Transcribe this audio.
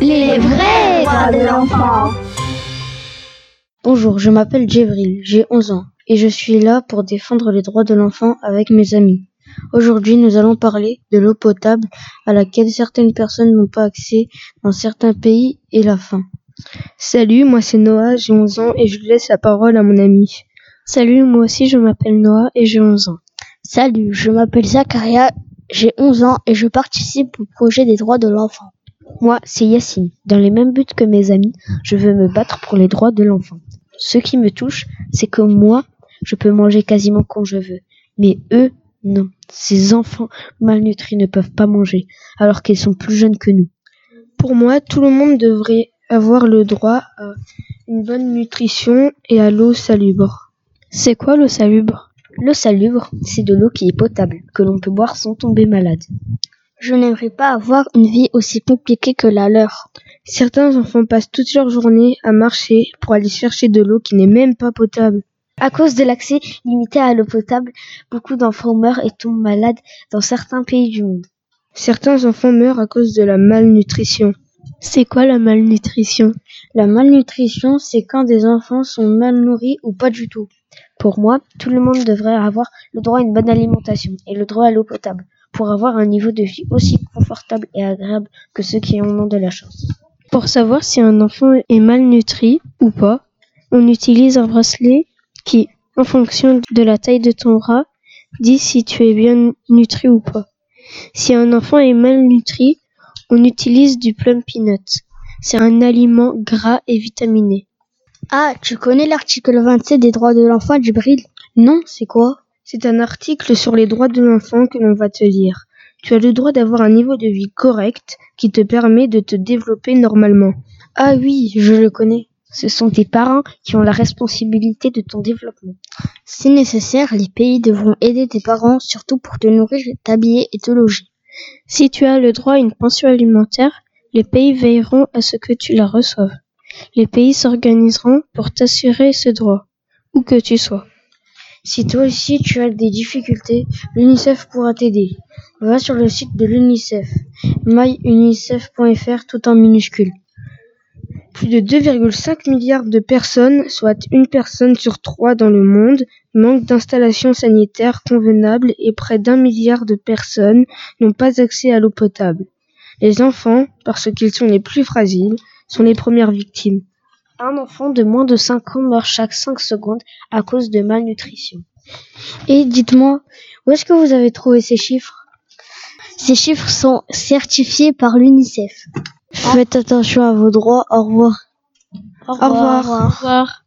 Les vrais droits de l'enfant. Bonjour, je m'appelle Djibril, j'ai 11 ans et je suis là pour défendre les droits de l'enfant avec mes amis. Aujourd'hui, nous allons parler de l'eau potable à laquelle certaines personnes n'ont pas accès dans certains pays et la faim. Salut, moi c'est Noah, j'ai 11 ans et je laisse la parole à mon ami. Salut, moi aussi je m'appelle Noah et j'ai 11 ans. Salut, je m'appelle Zakaria, j'ai 11 ans et je participe au projet des droits de l'enfant. Moi, c'est Yacine. Dans les mêmes buts que mes amis, je veux me battre pour les droits de l'enfant. Ce qui me touche, c'est que moi, je peux manger quasiment quand je veux. Mais eux, non. Ces enfants malnutris ne peuvent pas manger, alors qu'ils sont plus jeunes que nous. Pour moi, tout le monde devrait avoir le droit à une bonne nutrition et à l'eau salubre. C'est quoi l'eau salubre? L'eau salubre, c'est de l'eau qui est potable, que l'on peut boire sans tomber malade. Je n'aimerais pas avoir une vie aussi compliquée que la leur. Certains enfants passent toute leur journée à marcher pour aller chercher de l'eau qui n'est même pas potable. À cause de l'accès limité à l'eau potable, beaucoup d'enfants meurent et tombent malades dans certains pays du monde. Certains enfants meurent à cause de la malnutrition. C'est quoi la malnutrition? La malnutrition, c'est quand des enfants sont mal nourris ou pas du tout. Pour moi, tout le monde devrait avoir le droit à une bonne alimentation et le droit à l'eau potable pour avoir un niveau de vie aussi confortable et agréable que ceux qui en ont de la chance. Pour savoir si un enfant est malnutri ou pas, on utilise un bracelet qui, en fonction de la taille de ton bras, dit si tu es bien nutri ou pas. Si un enfant est malnutri, on utilise du plum peanut. C'est un aliment gras et vitaminé. Ah, tu connais l'article 27 des droits de l'enfant, Djibril Non, c'est quoi? C'est un article sur les droits de l'enfant que l'on va te lire. Tu as le droit d'avoir un niveau de vie correct qui te permet de te développer normalement. Ah oui, je le connais. Ce sont tes parents qui ont la responsabilité de ton développement. Si nécessaire, les pays devront aider tes parents, surtout pour te nourrir, t'habiller et te loger. Si tu as le droit à une pension alimentaire, les pays veilleront à ce que tu la reçoives. Les pays s'organiseront pour t'assurer ce droit, où que tu sois. Si toi aussi tu as des difficultés, l'UNICEF pourra t'aider. Va sur le site de l'UNICEF, myunicef.fr tout en minuscule. Plus de 2,5 milliards de personnes, soit une personne sur trois dans le monde, manquent d'installations sanitaires convenables et près d'un milliard de personnes n'ont pas accès à l'eau potable. Les enfants, parce qu'ils sont les plus fragiles, sont les premières victimes. Un enfant de moins de 5 ans meurt chaque 5 secondes à cause de malnutrition. Et dites-moi, où est-ce que vous avez trouvé ces chiffres? Ces chiffres sont certifiés par l'UNICEF. Faites attention à vos droits. Au revoir. Au revoir. Au revoir.